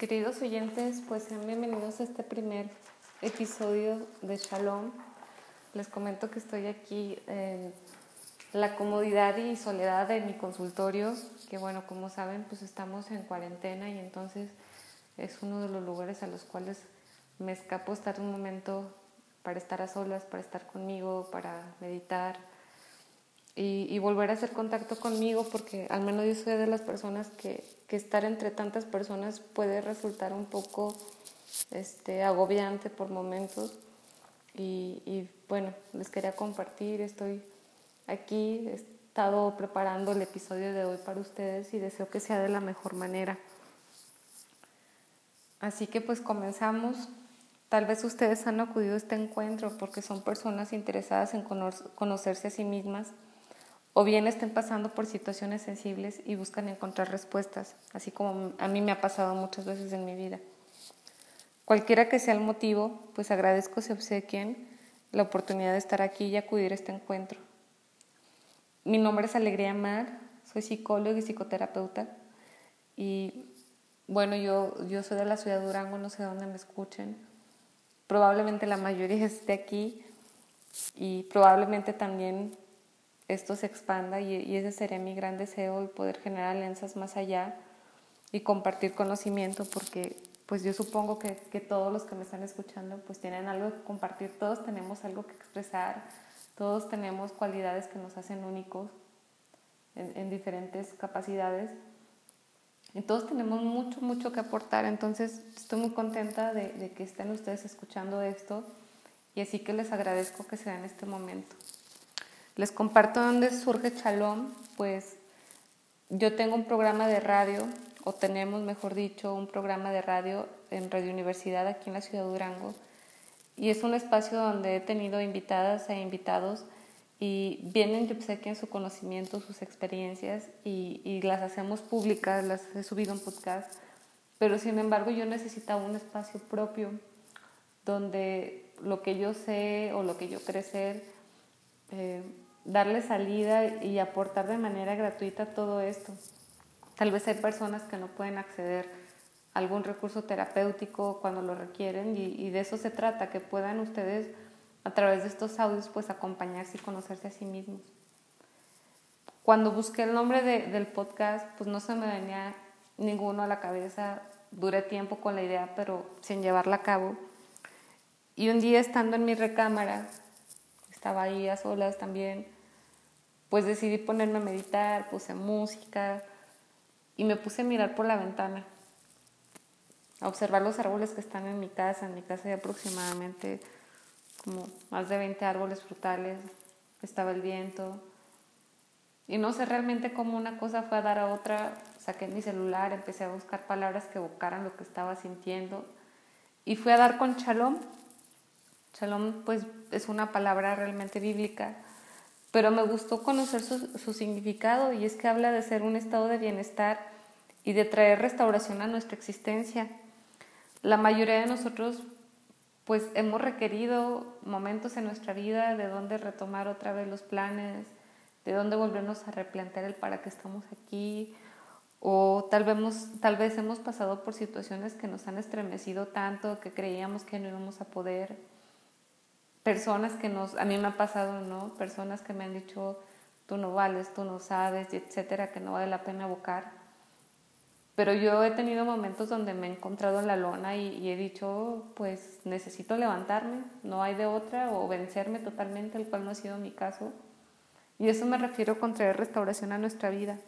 Queridos oyentes, pues sean bienvenidos a este primer episodio de Shalom. Les comento que estoy aquí en la comodidad y soledad de mi consultorio, que bueno, como saben, pues estamos en cuarentena y entonces es uno de los lugares a los cuales me escapo estar un momento para estar a solas, para estar conmigo, para meditar y, volver a hacer contacto conmigo, porque al menos yo soy de las personas que, que estar entre tantas personas puede resultar un poco este, agobiante por momentos. Y, y, bueno, les quería compartir, estoy aquí, he estado preparando el episodio de hoy para ustedes y deseo que sea de la mejor manera. Así que pues comenzamos. Tal vez ustedes han acudido a este encuentro porque son personas interesadas en conocerse a sí mismas o bien estén pasando por situaciones sensibles y buscan encontrar respuestas, así como a mí me ha pasado muchas veces en mi vida. Cualquiera que sea el motivo, pues agradezco se obsequien la oportunidad de estar aquí y acudir a este encuentro. Mi nombre es Alegría Mar, soy psicóloga y psicoterapeuta y bueno, yo, yo soy de la ciudad de Durango, no sé dónde me escuchen. Probablemente la mayoría esté aquí y probablemente también esto se expanda y, ese sería mi gran deseo, el poder generar alianzas más allá y compartir conocimiento porque pues yo supongo que, que, todos los que me están escuchando pues tienen algo que compartir, todos tenemos algo que expresar, todos tenemos cualidades que nos hacen únicos en, en diferentes capacidades y todos tenemos mucho, mucho que aportar, entonces estoy muy contenta de, de que estén ustedes escuchando esto y así que les agradezco que sea en este momento. Les comparto dónde surge Chalón, pues yo tengo un programa de radio, o tenemos, mejor dicho, un programa de radio en Radio Universidad aquí en la ciudad de Durango, y es un espacio donde he tenido invitadas e invitados y vienen, que en su conocimiento, sus experiencias, y, y las hacemos públicas, las he subido en podcast, pero sin embargo yo necesitaba un espacio propio donde lo que yo sé o lo que yo crecer eh, darle salida y aportar de manera gratuita todo esto. Tal vez hay personas que no pueden acceder a algún recurso terapéutico cuando lo requieren y, de eso se trata, que puedan ustedes a través de estos audios pues acompañarse y conocerse a sí mismos. Cuando busqué el nombre del podcast pues no se me venía ninguno a la cabeza, duré tiempo con la idea pero sin llevarla a cabo. Y un día estando en mi recámara, estaba ahí a solas también, pues decidí ponerme a meditar, puse música y me puse a mirar por la ventana, a observar los árboles que están en mi casa. En mi casa hay aproximadamente como más de 20 árboles frutales, estaba el viento. Y no sé realmente cómo una cosa fue a dar a otra, saqué mi celular, empecé a buscar palabras que evocaran lo que estaba sintiendo y fui a dar con shalom, Shalom pues es una palabra realmente bíblica, pero me gustó conocer su, su, significado y es que habla de ser un estado de bienestar y de traer restauración a nuestra existencia. La mayoría de nosotros pues hemos requerido momentos en nuestra vida de donde retomar otra vez los planes, de dónde volvernos a replantear el para qué estamos aquí, o tal vez, tal vez hemos pasado por situaciones que nos han estremecido tanto que creíamos que no íbamos a poder personas que nos, a mí me ha pasado, ¿no? Personas que me han dicho, tú no vales, tú no sabes, etcétera, que no vale la pena buscar. Pero yo he tenido momentos donde me he encontrado en la lona y, he dicho, pues necesito levantarme, no hay de otra, o vencerme totalmente, el cual no ha sido mi caso. Y eso me refiero con traer restauración a nuestra vida.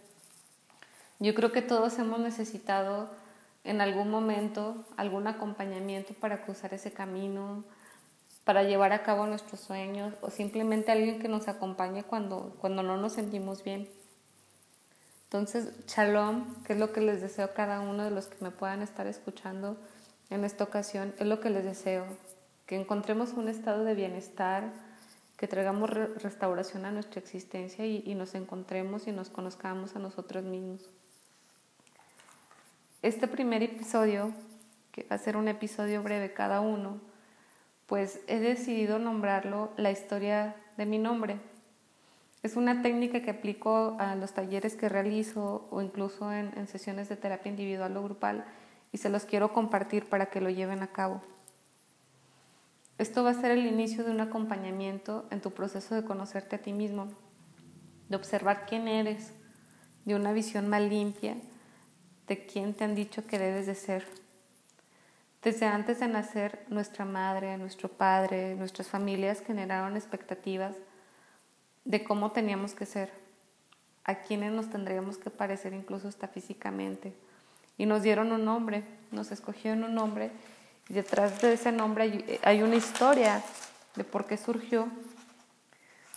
Yo creo que todos hemos necesitado en algún momento algún acompañamiento para cruzar ese camino, para llevar a cabo nuestros sueños o simplemente alguien que nos acompañe cuando, cuando no nos sentimos bien. Entonces, shalom, que es lo que les deseo a cada uno de los que me puedan estar escuchando en esta ocasión, es lo que les deseo, que encontremos un estado de bienestar, que traigamos restauración a nuestra existencia y, y nos encontremos y nos conozcamos a nosotros mismos. Este primer episodio, que va a ser un episodio breve cada uno, pues he decidido nombrarlo la historia de mi nombre. Es una técnica que aplico a los talleres que realizo o incluso en, sesiones de terapia individual o grupal y se los quiero compartir para que lo lleven a cabo. Esto va a ser el inicio de un acompañamiento en tu proceso de conocerte a ti mismo, de observar quién eres, de una visión más limpia de quién te han dicho que debes de ser. Desde antes de nacer, nuestra madre, nuestro padre, nuestras familias generaron expectativas de cómo teníamos que ser, a quienes nos tendríamos que parecer incluso hasta físicamente. Y nos dieron un nombre, nos escogieron un nombre y detrás de ese nombre hay una historia de por qué surgió.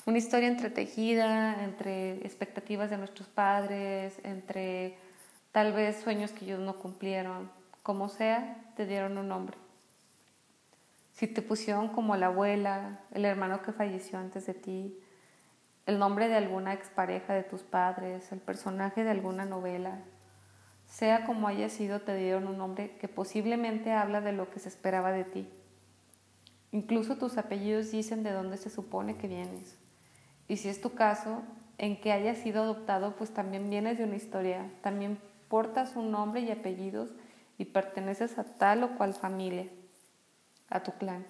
Una historia entretejida entre expectativas de nuestros padres, entre tal vez sueños que ellos no cumplieron, como sea, te dieron un nombre. Si te pusieron como la abuela, el hermano que falleció antes de ti, el nombre de alguna expareja de tus padres, el personaje de alguna novela, sea como haya sido, te dieron un nombre que posiblemente habla de lo que se esperaba de ti. Incluso tus apellidos dicen de dónde se supone que vienes. Y si es tu caso, en que hayas sido adoptado, pues también vienes de una historia, también portas un nombre y apellidos y perteneces a tal o cual familia, a tu clan,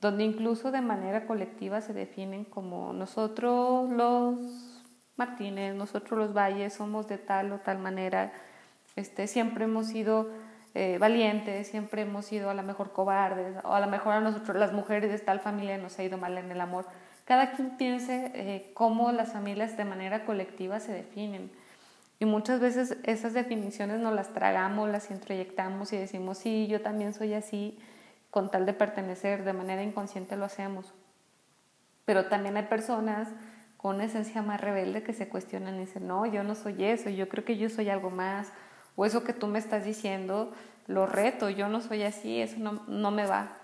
donde incluso de manera colectiva se definen como nosotros los Martínez, nosotros los Valles somos de tal o tal manera, este, siempre hemos sido eh, valientes, siempre hemos sido a lo mejor cobardes, o a lo mejor a nosotros las mujeres de tal familia nos ha ido mal en el amor. Cada quien piense eh, cómo las familias de manera colectiva se definen. Y muchas veces esas definiciones nos las tragamos, las introyectamos y decimos, sí, yo también soy así, con tal de pertenecer, de manera inconsciente lo hacemos. Pero también hay personas con una esencia más rebelde que se cuestionan y dicen, no, yo no soy eso, yo creo que yo soy algo más, o eso que tú me estás diciendo, lo reto, yo no soy así, eso no, no me va.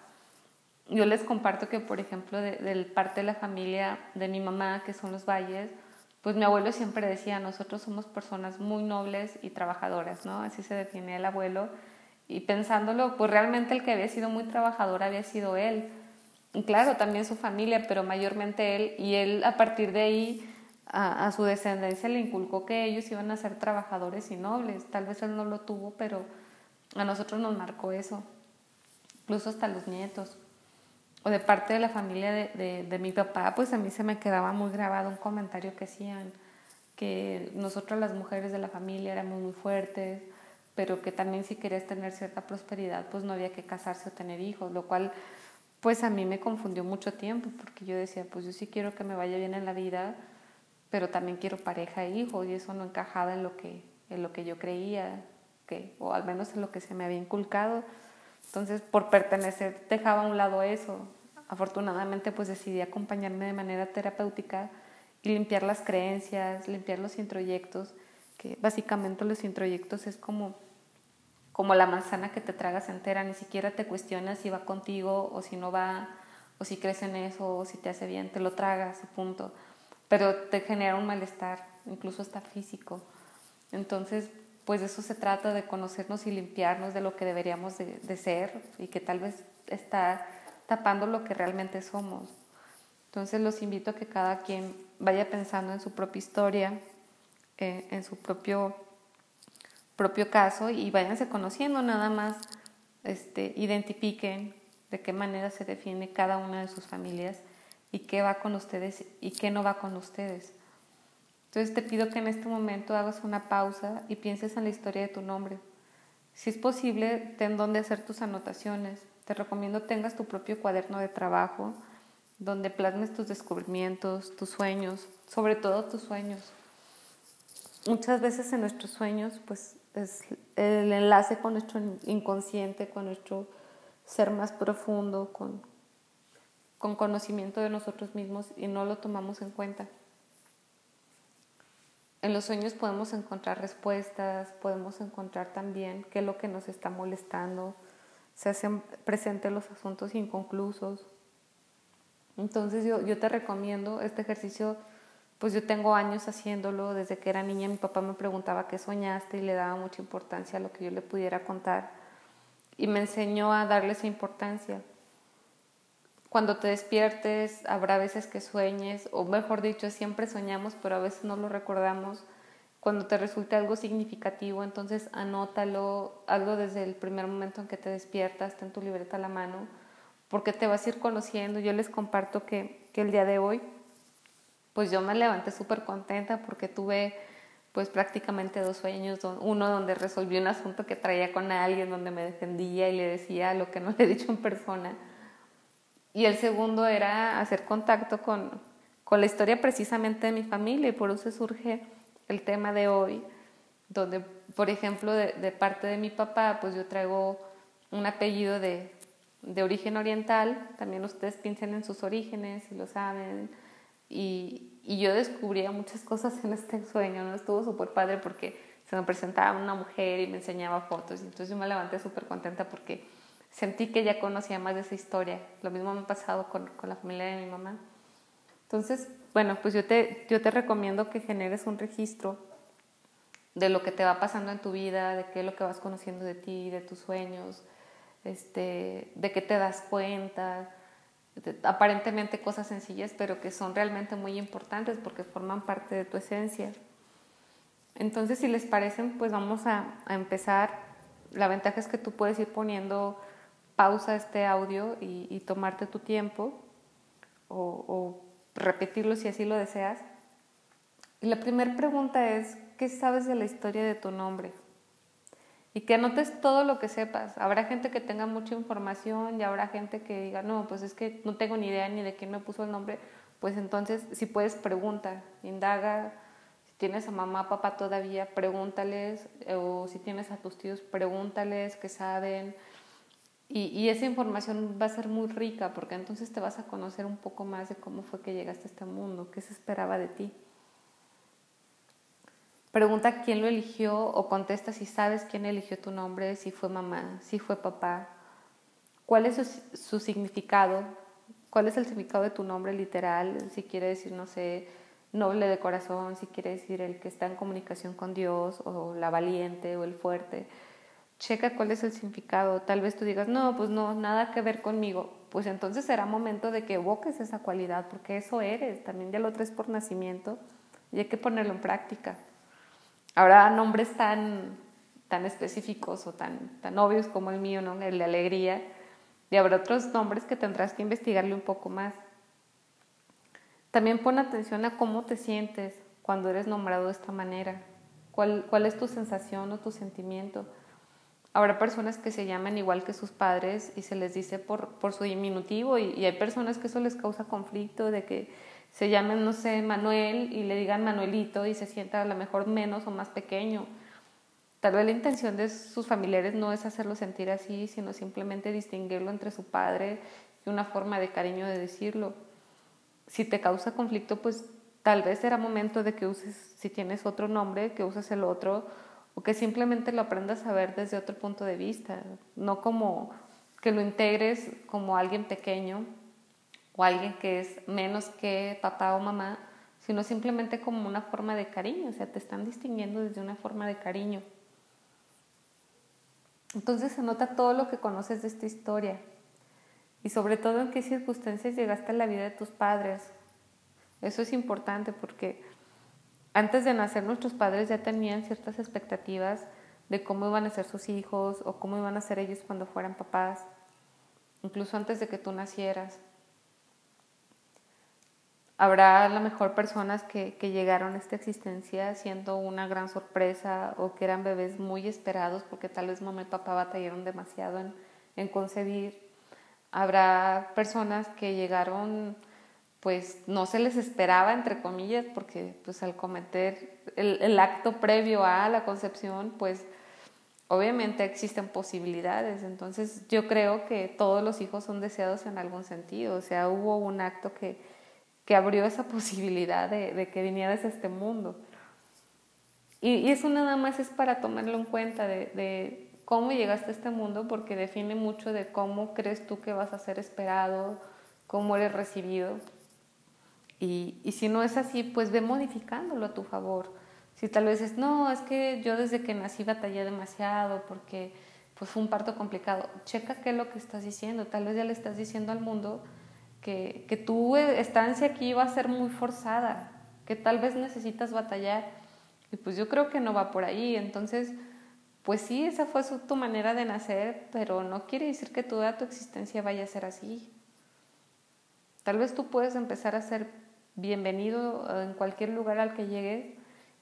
Yo les comparto que, por ejemplo, de, de parte de la familia de mi mamá, que son los valles, pues mi abuelo siempre decía, nosotros somos personas muy nobles y trabajadoras, ¿no? Así se define el abuelo. Y pensándolo, pues realmente el que había sido muy trabajador había sido él. Y claro, también su familia, pero mayormente él. Y él a partir de ahí a, a, su descendencia le inculcó que ellos iban a ser trabajadores y nobles. Tal vez él no lo tuvo, pero a nosotros nos marcó eso. Incluso hasta los nietos o de parte de la familia de, de, mi papá, pues a mí se me quedaba muy grabado un comentario que hacían, que nosotros las mujeres de la familia éramos muy fuertes, pero que también si querías tener cierta prosperidad, pues no había que casarse o tener hijos, lo cual pues a mí me confundió mucho tiempo, porque yo decía, pues yo sí quiero que me vaya bien en la vida, pero también quiero pareja e hijos, y eso no encajaba en lo que, en lo que yo creía, que, o al menos en lo que se me había inculcado. Entonces, por pertenecer, dejaba a un lado eso. Afortunadamente, pues decidí acompañarme de manera terapéutica y limpiar las creencias, limpiar los introyectos, que básicamente los introyectos es como, como la manzana que te tragas entera, ni siquiera te cuestionas si va contigo o si no va, o si crees en eso, o si te hace bien, te lo tragas y punto. Pero te genera un malestar, incluso hasta físico. Entonces, pues de eso se trata, de conocernos y limpiarnos de lo que deberíamos de, ser y que tal vez está tapando lo que realmente somos. Entonces los invito a que cada quien vaya pensando en su propia historia, eh, en su propio, propio caso y váyanse conociendo nada más, este, identifiquen de qué manera se define cada una de sus familias y qué va con ustedes y qué no va con ustedes. Entonces te pido que en este momento hagas una pausa y pienses en la historia de tu nombre. Si es posible, ten donde hacer tus anotaciones. Te recomiendo tengas tu propio cuaderno de trabajo donde plasmes tus descubrimientos, tus sueños, sobre todo tus sueños. Muchas veces en nuestros sueños, pues es el enlace con nuestro inconsciente, con nuestro ser más profundo, con, con conocimiento de nosotros mismos y no lo tomamos en cuenta. En los sueños podemos encontrar respuestas, podemos encontrar también qué es lo que nos está molestando, se hacen presentes los asuntos inconclusos. Entonces yo, yo te recomiendo este ejercicio, pues yo tengo años haciéndolo, desde que era niña mi papá me preguntaba qué soñaste y le daba mucha importancia a lo que yo le pudiera contar y me enseñó a darle esa importancia. Cuando te despiertes, habrá veces que sueñes, o mejor dicho, siempre soñamos, pero a veces no lo recordamos, Cuando te resulte algo significativo, entonces anótalo, hazlo desde el primer momento en que te despiertas, ten tu libreta a la mano, porque te vas a ir conociendo. Yo les comparto que, que el día de hoy, pues yo me levanté súper contenta porque tuve pues prácticamente dos sueños, uno donde resolví un asunto que traía con alguien, donde me defendía y le decía lo que no le he dicho en persona. Y el segundo era hacer contacto con, con la historia precisamente de mi familia y por eso surge el tema de hoy, donde, por ejemplo, de, de parte de mi papá, pues yo traigo un apellido de, de origen oriental, también ustedes piensen en sus orígenes, si lo saben, y, y yo descubría muchas cosas en este sueño, ¿no? Estuvo súper padre porque se me presentaba una mujer y me enseñaba fotos. Y entonces yo me levanté súper contenta porque sentí que ya conocía más de esa historia. Lo mismo me ha pasado con, con, la familia de mi mamá. Entonces, bueno, pues yo te, yo te recomiendo que generes un registro de lo que te va pasando en tu vida, de qué es lo que vas conociendo de ti, de tus sueños, este, de qué te das cuenta, aparentemente cosas sencillas, pero que son realmente muy importantes porque forman parte de tu esencia. Entonces, si les parecen, pues vamos a, empezar. La ventaja es que tú puedes ir poniendo pausa este audio y, tomarte tu tiempo o, o, repetirlo si así lo deseas. Y la primera pregunta es, ¿qué sabes de la historia de tu nombre? y que anotes todo lo que sepas. Habrá gente que tenga mucha información y habrá gente que diga, no, pues es que no tengo ni idea ni de quién me puso el nombre. Pues entonces, si puedes, pregunta, indaga. Si tienes a mamá, papá todavía, pregúntales. O si tienes a tus tíos, pregúntales qué saben. Y, esa información va a ser muy rica porque entonces te vas a conocer un poco más de cómo fue que llegaste a este mundo, qué se esperaba de ti. Pregunta quién lo eligió o contesta si sabes quién eligió tu nombre, si fue mamá, si fue papá. ¿Cuál es su, significado? ¿Cuál es el significado de tu nombre literal? Si quiere decir, no sé, noble de corazón, si quiere decir el que está en comunicación con Dios, o la valiente, o el fuerte. Checa cuál es el significado. Tal vez tú digas, no, pues no, nada que ver conmigo. Pues entonces será momento de que evoques esa cualidad, porque eso eres. También ya lo traes por nacimiento y hay que ponerlo en práctica. Habrá nombres tan, tan específicos o tan, tan obvios como el mío, ¿no? el de alegría, y habrá otros nombres que tendrás que investigarle un poco más. También pon atención a cómo te sientes cuando eres nombrado de esta manera, cuál, cuál es tu sensación o tu sentimiento. Habrá personas que se llaman igual que sus padres y se les dice por, por su diminutivo y, y hay personas que eso les causa conflicto de que se llamen, no sé, Manuel y le digan Manuelito y se sienta a lo mejor menos o más pequeño. Tal vez la intención de sus familiares no es hacerlo sentir así, sino simplemente distinguirlo entre su padre y una forma de cariño de decirlo. Si te causa conflicto, pues tal vez será momento de que uses, si tienes otro nombre, que uses el otro, o que simplemente lo aprendas a ver desde otro punto de vista, no como que lo integres como alguien pequeño o alguien que es menos que papá o mamá, sino simplemente como una forma de cariño, o sea, te están distinguiendo desde una forma de cariño. Entonces anota todo lo que conoces de esta historia y sobre todo en qué circunstancias llegaste a la vida de tus padres. Eso es importante porque antes de nacer nuestros padres ya tenían ciertas expectativas de cómo iban a ser sus hijos o cómo iban a ser ellos cuando fueran papás, incluso antes de que tú nacieras. Habrá a lo mejor personas que, que, llegaron a esta existencia siendo una gran sorpresa o que eran bebés muy esperados porque tal vez mamá y papá batallaron demasiado en, en concebir. Habrá personas que llegaron, pues no se les esperaba, entre comillas, porque pues al cometer el, el acto previo a la concepción, pues obviamente existen posibilidades. Entonces yo creo que todos los hijos son deseados en algún sentido. O sea, hubo un acto que que abrió esa posibilidad de, que vinieras a este mundo. Y, eso nada más es para tomarlo en cuenta de, cómo llegaste a este mundo, porque define mucho de cómo crees tú que vas a ser esperado, cómo eres recibido. Y, si no es así, pues ve modificándolo a tu favor. Si tal vez es, no, es que yo desde que nací batallé demasiado porque pues fue un parto complicado, checa qué es lo que estás diciendo. Tal vez ya le estás diciendo al mundo que, que tu estancia aquí va a ser muy forzada, que tal vez necesitas batallar Y pues yo creo que no va por ahí. Entonces, pues sí, esa fue tu manera de nacer, pero no quiere decir que toda tu existencia vaya a ser así. Tal vez tú puedes empezar a ser bienvenido en cualquier lugar al que llegues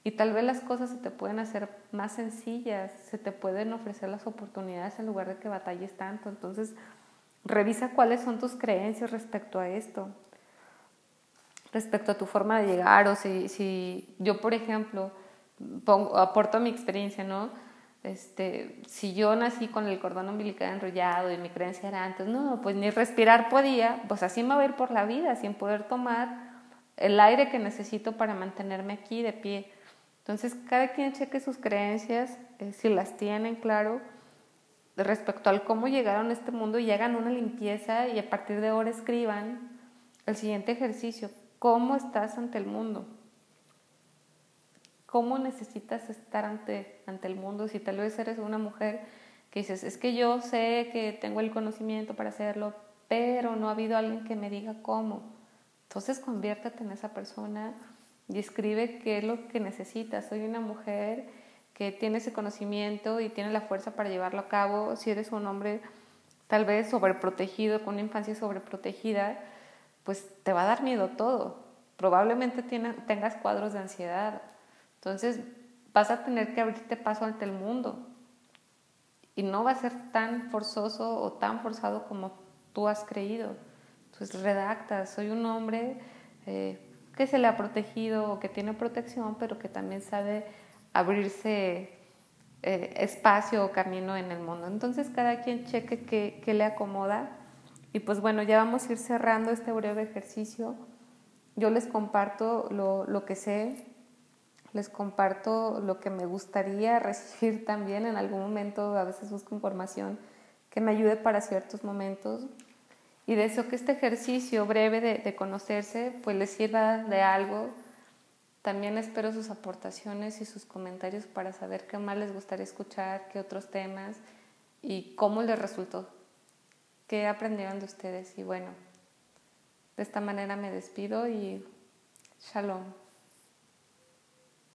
y tal vez las cosas se te pueden hacer más sencillas, se te pueden ofrecer las oportunidades en lugar de que batalles tanto. Entonces, revisa cuáles son tus creencias respecto a esto, respecto a tu forma de llegar o si, si yo, por ejemplo, pongo, aporto mi experiencia, ¿no? Este, si yo nací con el cordón umbilical enrollado y mi creencia era antes, no, pues ni respirar podía, pues así me voy a ir por la vida sin poder tomar el aire que necesito para mantenerme aquí de pie. Entonces, cada quien cheque sus creencias, eh, si las tienen, claro, respecto al cómo llegaron a este mundo y hagan una limpieza y a partir de ahora escriban el siguiente ejercicio, ¿cómo estás ante el mundo? ¿Cómo necesitas estar ante, ante el mundo? Si tal vez eres una mujer que dices, es que yo sé que tengo el conocimiento para hacerlo, pero no ha habido alguien que me diga cómo. Entonces conviértate en esa persona y escribe qué es lo que necesitas. Soy una mujer que tiene ese conocimiento y tiene la fuerza para llevarlo a cabo. Si eres un hombre tal vez sobreprotegido, con una infancia sobreprotegida, pues te va a dar miedo todo. Probablemente tengas cuadros de ansiedad. Entonces vas a tener que abrirte paso ante el mundo. Y no va a ser tan forzoso o tan forzado como tú has creído. Entonces redacta, soy un hombre eh, que se le ha protegido o que tiene protección, pero que también sabe abrirse eh, espacio o camino en el mundo. Entonces cada quien cheque qué, le acomoda. Y pues bueno, ya vamos a ir cerrando este breve ejercicio. Yo les comparto lo, lo que sé, les comparto lo que me gustaría recibir también en algún momento, a veces busco información que me ayude para ciertos momentos. Y deseo que este ejercicio breve de, conocerse pues les sirva de algo. También espero sus aportaciones y sus comentarios para saber qué más les gustaría escuchar, qué otros temas y cómo les resultó, qué aprendieron de ustedes. Y bueno, de esta manera me despido y shalom.